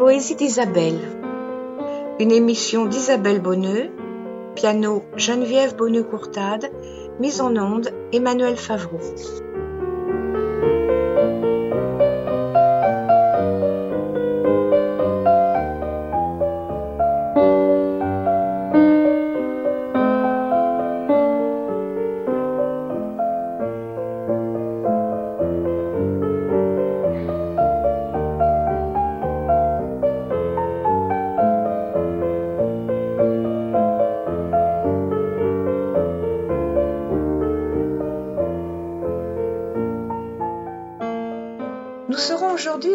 Les poésies d'Isabelle. Une émission d'Isabelle Bonneux, piano Geneviève Bonneux-Courtade, mise en onde Emmanuel Favreau.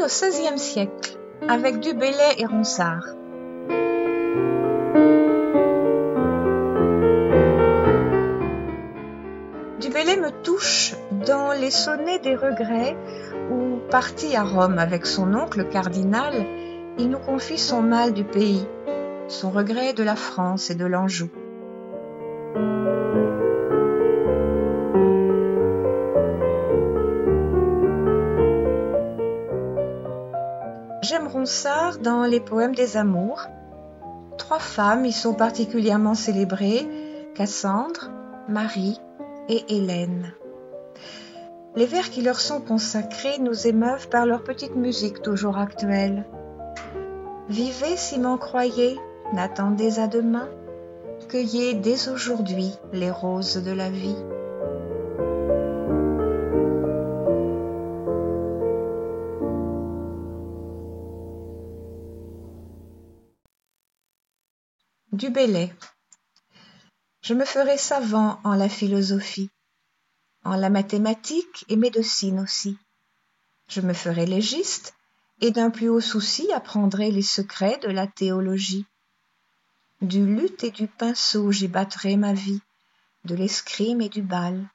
Au XVIe siècle avec Du Bellay et Ronsard. Du Bellay me touche dans les sonnets des regrets où, parti à Rome avec son oncle cardinal, il nous confie son mal du pays, son regret de la France et de l'Anjou. J'aime Ronsard dans les poèmes des amours. Trois femmes y sont particulièrement célébrées, Cassandre, Marie et Hélène. Les vers qui leur sont consacrés nous émeuvent par leur petite musique toujours actuelle. Vivez si m'en croyez, n'attendez à demain, cueillez dès aujourd'hui les roses de la vie. Du Bellay. Je me ferai savant en la philosophie, en la mathématique et médecine aussi. Je me ferai légiste et d'un plus haut souci apprendrai les secrets de la théologie. Du luth et du pinceau j'y battrai ma vie, de l'escrime et du bal.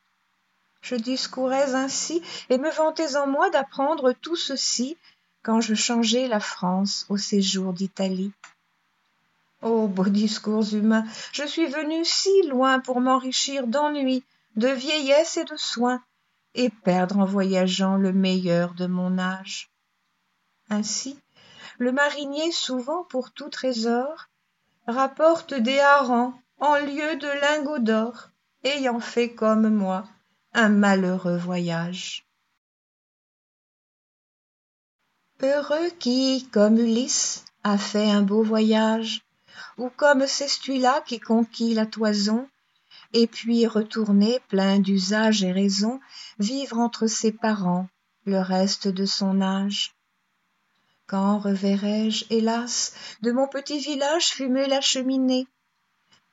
Je discourais ainsi et me vantais en moi d'apprendre tout ceci quand je changeai la France au séjour d'Italie. Ô beaux discours humains, je suis venu si loin pour m'enrichir d'ennui, de vieillesse et de soins, et perdre en voyageant le meilleur de mon âge. Ainsi, le marinier souvent pour tout trésor rapporte des harengs en lieu de lingots d'or, ayant fait comme moi un malheureux voyage. Heureux qui, comme Ulysse, a fait un beau voyage, ou comme c'est celui-là qui conquit la toison, et puis retourner plein d'usage et raison, vivre entre ses parents le reste de son âge. Quand reverrai-je, hélas, de mon petit village fumer la cheminée?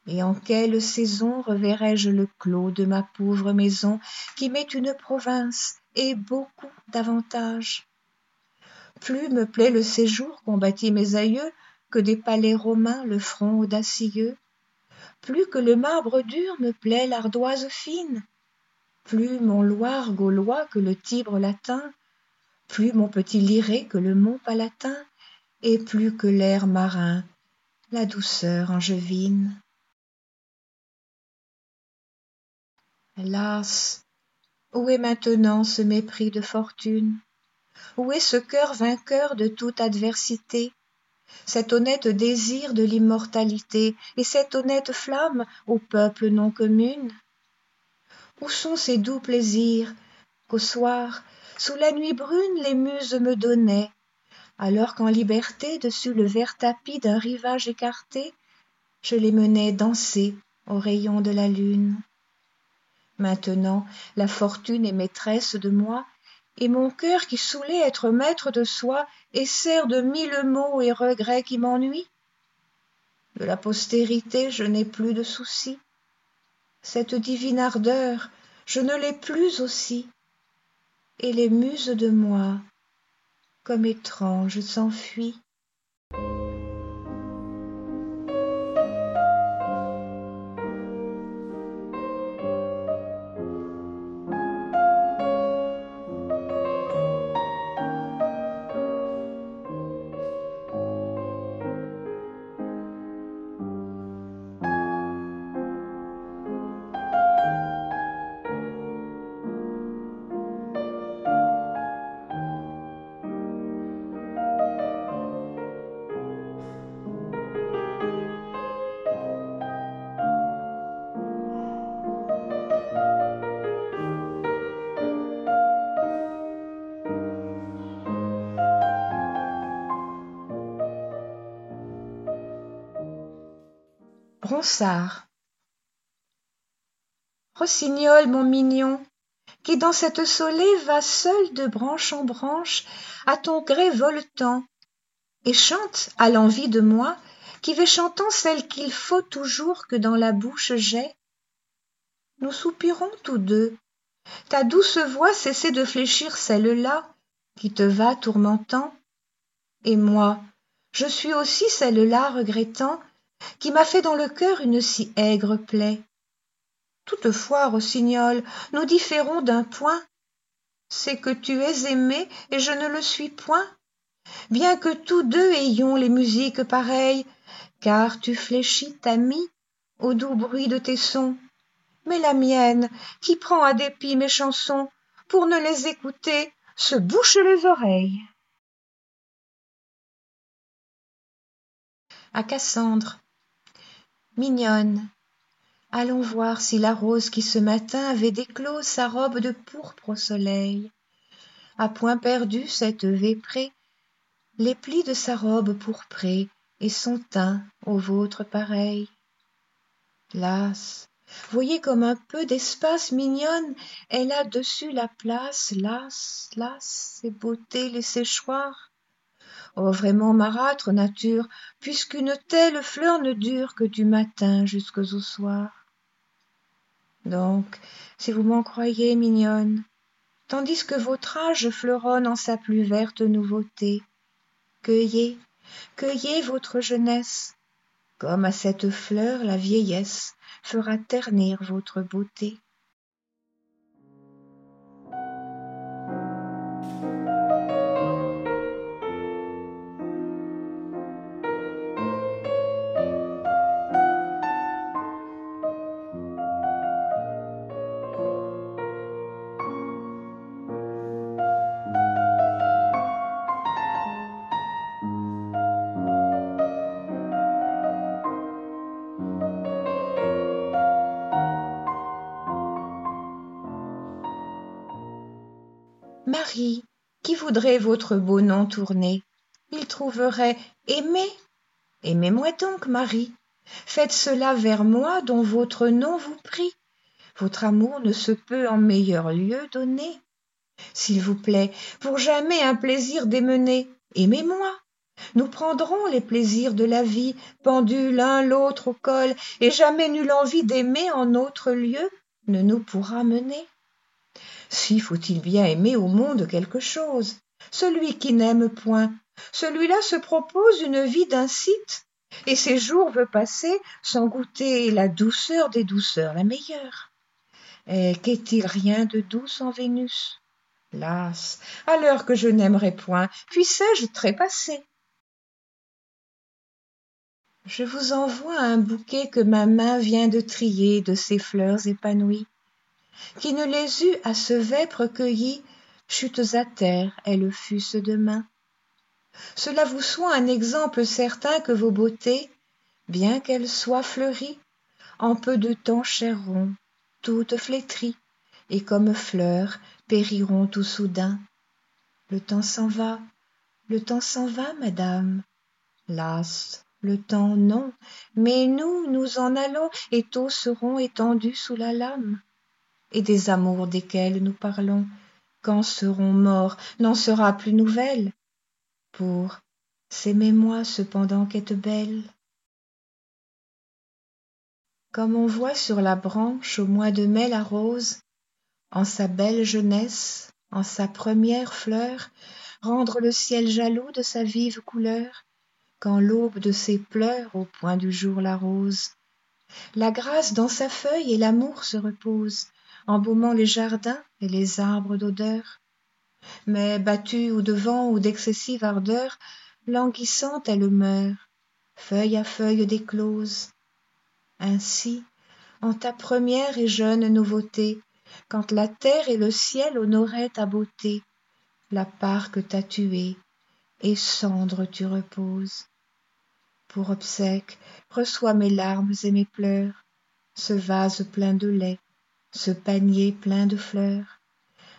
Et en quelle saison reverrai-je le clos de ma pauvre maison qui m'est une province et beaucoup d'avantages? Plus me plaît le séjour qu'ont bâti mes aïeux que des palais romains le front audacieux. Plus que le marbre dur me plaît l'ardoise fine. Plus mon loir gaulois que le tibre latin. Plus mon petit liré que le mont palatin. Et plus que l'air marin la douceur angevine. Hélas où est maintenant ce mépris de fortune? Où est ce cœur vainqueur de toute adversité? Cet honnête désir de l'immortalité et cette honnête flamme au peuple non commune. Où sont ces doux plaisirs qu'au soir sous la nuit brune les muses me donnaient alors qu'en liberté dessus le vert tapis d'un rivage écarté je les menais danser aux rayons de la lune. Maintenant la fortune est maîtresse de moi et mon cœur qui saoulait être maître de soi sert de mille maux et regrets qui m'ennuient. De la postérité je n'ai plus de souci cette divine ardeur je ne l'ai plus aussi. Et les muses de moi comme étranges s'enfuient Ronsard. Rossignol, mon mignon, qui dans cette saulée va seul de branche en branche, à ton gré voletant, et chante à l'envie de moi, qui vais chantant celle qu'il faut toujours que dans la bouche j'ai. Nous soupirons tous deux. Ta douce voix cessait de fléchir celle-là, qui te va tourmentant. Et moi, je suis aussi celle-là regrettant, qui m'a fait dans le cœur une si aigre plaie. Toutefois, Rossignol, nous différons d'un point. C'est que tu es aimé et je ne le suis point bien que tous deux ayons les musiques pareilles, car tu fléchis ta mie au doux bruit de tes sons. Mais la mienne, qui prend à dépit mes chansons, pour ne les écouter, se bouche les oreilles. À Cassandre. Mignonne, allons voir si la rose qui ce matin avait déclos sa robe de pourpre au soleil. A point perdu cette véprée les plis de sa robe pourprée et son teint au vôtre pareil. Las voyez comme un peu d'espace mignonne elle a dessus la place. Las las ses beautés les séchoirs oh vraiment marâtre nature puisqu'une telle fleur ne dure que du matin jusqu'au soir. Donc si vous m'en croyez mignonne tandis que votre âge fleuronne en sa plus verte nouveauté cueillez cueillez votre jeunesse comme à cette fleur la vieillesse fera ternir votre beauté Qui voudrait votre beau nom tourner Il trouverait Aimé. Aimez-moi donc, Marie. Faites cela vers moi dont votre nom vous prie. Votre amour ne se peut en meilleur lieu donner. S'il vous plaît, pour jamais un plaisir démener, aimez-moi. Nous prendrons les plaisirs de la vie, pendus l'un l'autre au col, et jamais nulle envie d'aimer en autre lieu ne nous pourra mener si faut-il bien aimer au monde quelque chose. Celui qui n'aime point. Celui-là se propose une vie d'incite. Et ses jours veut passer sans goûter la douceur des douceurs la meilleure. Et qu'est-il rien de doux sans vénus? Las à l'heure que je n'aimerai point puissé-je trépasser? Je vous envoie un bouquet que ma main vient de trier de ces fleurs épanouies qui ne les eût à ce vêpre cueillis chutes à terre elles fussent demain cela vous soit un exemple certain que vos beautés bien qu'elles soient fleuries en peu de temps chèreront toutes flétries et comme fleurs périront tout soudain. Le temps s'en va le temps s'en va madame. Las le temps non mais nous nous en allons et tôt serons étendus sous la lame et des amours desquels nous parlons quand seront morts n'en sera plus nouvelle. Pour s'aimer moi cependant qu'être belle comme on voit sur la branche au mois de mai la rose en sa belle jeunesse en sa première fleur rendre le ciel jaloux de sa vive couleur quand l'aube de ses pleurs au point du jour l'arrose la grâce dans sa feuille et l'amour se repose embaumant les jardins et les arbres d'odeur. Mais battue ou de vent ou d'excessive ardeur languissante elle meurt feuille à feuille déclose. Ainsi en ta première et jeune nouveauté quand la terre et le ciel honoraient ta beauté la part que tuée et cendre tu reposes. Pour obsèque reçois mes larmes et mes pleurs ce vase plein de lait ce panier plein de fleurs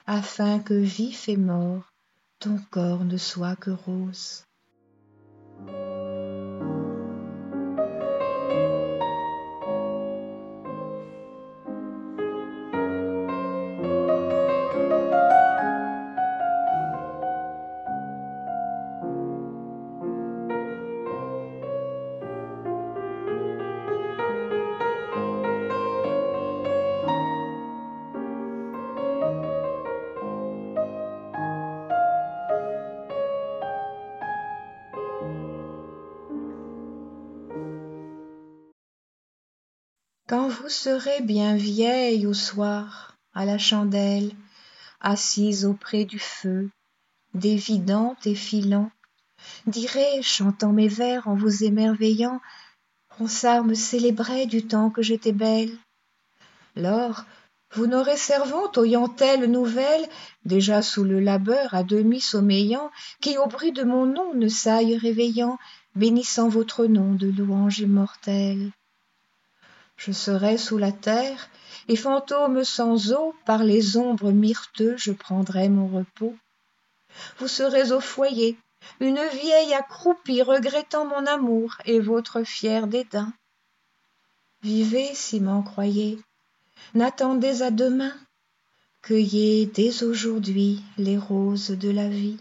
afin que vif et mort ton corps ne soit que rose quand vous serez bien vieille au soir à la chandelle assise auprès du feu dévidant et filant dirai chantant mes vers en vous émerveillant ronsard me célébrait du temps que j'étais belle. Lors vous n'aurez servante oyant-elle nouvelle déjà sous le labeur à demi sommeillant qui au bruit de mon nom ne s'aille réveillant bénissant votre nom de louange immortelle je serai sous la terre et fantôme sans eau par les ombres myrteux je prendrai mon repos. Vous serez au foyer une vieille accroupie regrettant mon amour et votre fier dédain. Vivez si m'en croyez n'attendez à demain. Cueillez dès aujourd'hui les roses de la vie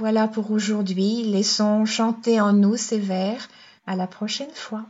Voilà pour aujourd'hui. Laissons chanter en nous ces vers. À la prochaine fois.